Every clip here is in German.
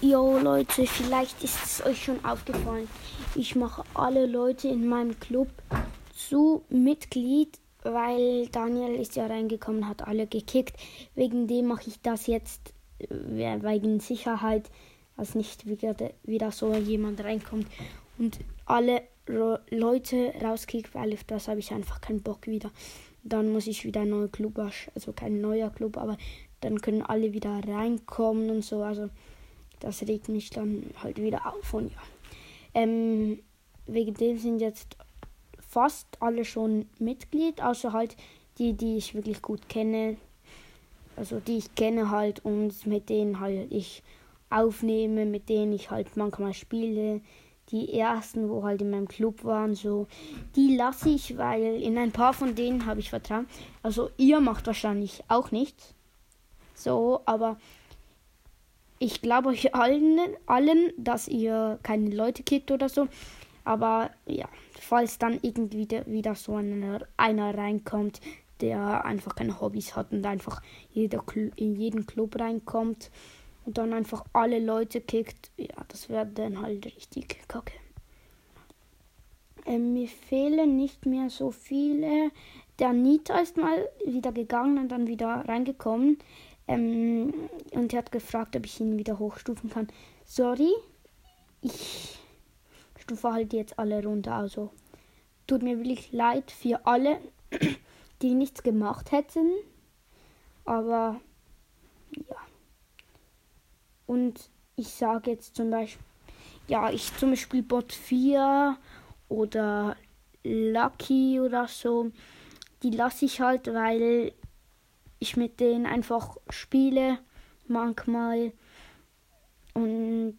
Jo Leute, vielleicht ist es euch schon aufgefallen. Ich mache alle Leute in meinem Club zu Mitglied, weil Daniel ist ja reingekommen, hat alle gekickt. Wegen dem mache ich das jetzt äh, wegen Sicherheit, dass nicht wieder, wieder so jemand reinkommt und alle Leute rauskickt, weil auf das habe ich einfach keinen Bock wieder. Dann muss ich wieder einen neuen Club, also kein neuer Club, aber dann können alle wieder reinkommen und so. Also das regt mich dann halt wieder auf und ja. Ähm, wegen dem sind jetzt fast alle schon Mitglied, außer halt die, die ich wirklich gut kenne. Also die ich kenne halt und mit denen halt ich aufnehme, mit denen ich halt manchmal spiele. Die ersten, wo halt in meinem Club waren, so, die lasse ich, weil in ein paar von denen habe ich Vertrauen. Also ihr macht wahrscheinlich auch nichts. So, aber ich glaube euch allen, allen, dass ihr keine Leute kickt oder so. Aber ja, falls dann irgendwie wieder so einer, einer reinkommt, der einfach keine Hobbys hat und einfach jeder, in jeden Club reinkommt und dann einfach alle Leute kickt, ja, das wäre dann halt richtig kacke. Ähm, mir fehlen nicht mehr so viele. Der Nita ist mal wieder gegangen und dann wieder reingekommen. Ähm, und er hat gefragt, ob ich ihn wieder hochstufen kann. Sorry, ich stufe halt jetzt alle runter. Also tut mir wirklich leid für alle, die nichts gemacht hätten. Aber ja. Und ich sage jetzt zum Beispiel, ja, ich zum Beispiel Bot 4 oder Lucky oder so, die lasse ich halt, weil ich mit denen einfach spiele manchmal. Und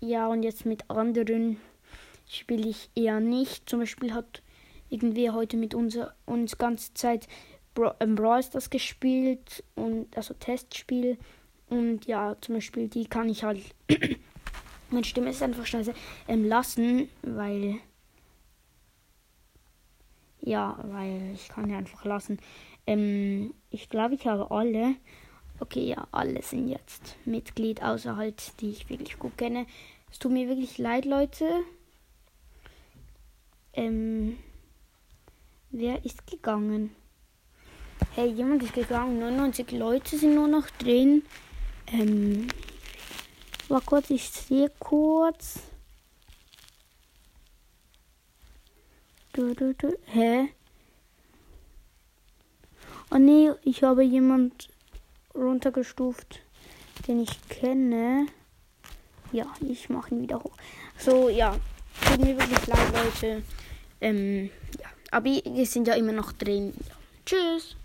ja, und jetzt mit anderen spiele ich eher nicht. Zum Beispiel hat irgendwie heute mit unser, uns ganze Zeit Bra ähm, Brawl Stars gespielt und also Testspiel. Und ja, zum Beispiel die kann ich halt. meine Stimme ist einfach scheiße. Ähm, lassen, weil. Ja, weil ich kann ja einfach lassen. Ähm, ich glaube, ich habe alle. Okay, ja, alle sind jetzt Mitglied, außer halt, die ich wirklich gut kenne. Es tut mir wirklich leid, Leute. Ähm, wer ist gegangen? Hey, jemand ist gegangen. 99 Leute sind nur noch drin. Ähm, war kurz, ich sehe kurz. Du, du, du. Hä? Oh nee, ich habe jemand runtergestuft, den ich kenne. Ja, ich mache ihn wieder hoch. So, ja. Tut mir wirklich leid, Leute. Ähm, ja. Aber wir sind ja immer noch drin. Ja. Tschüss.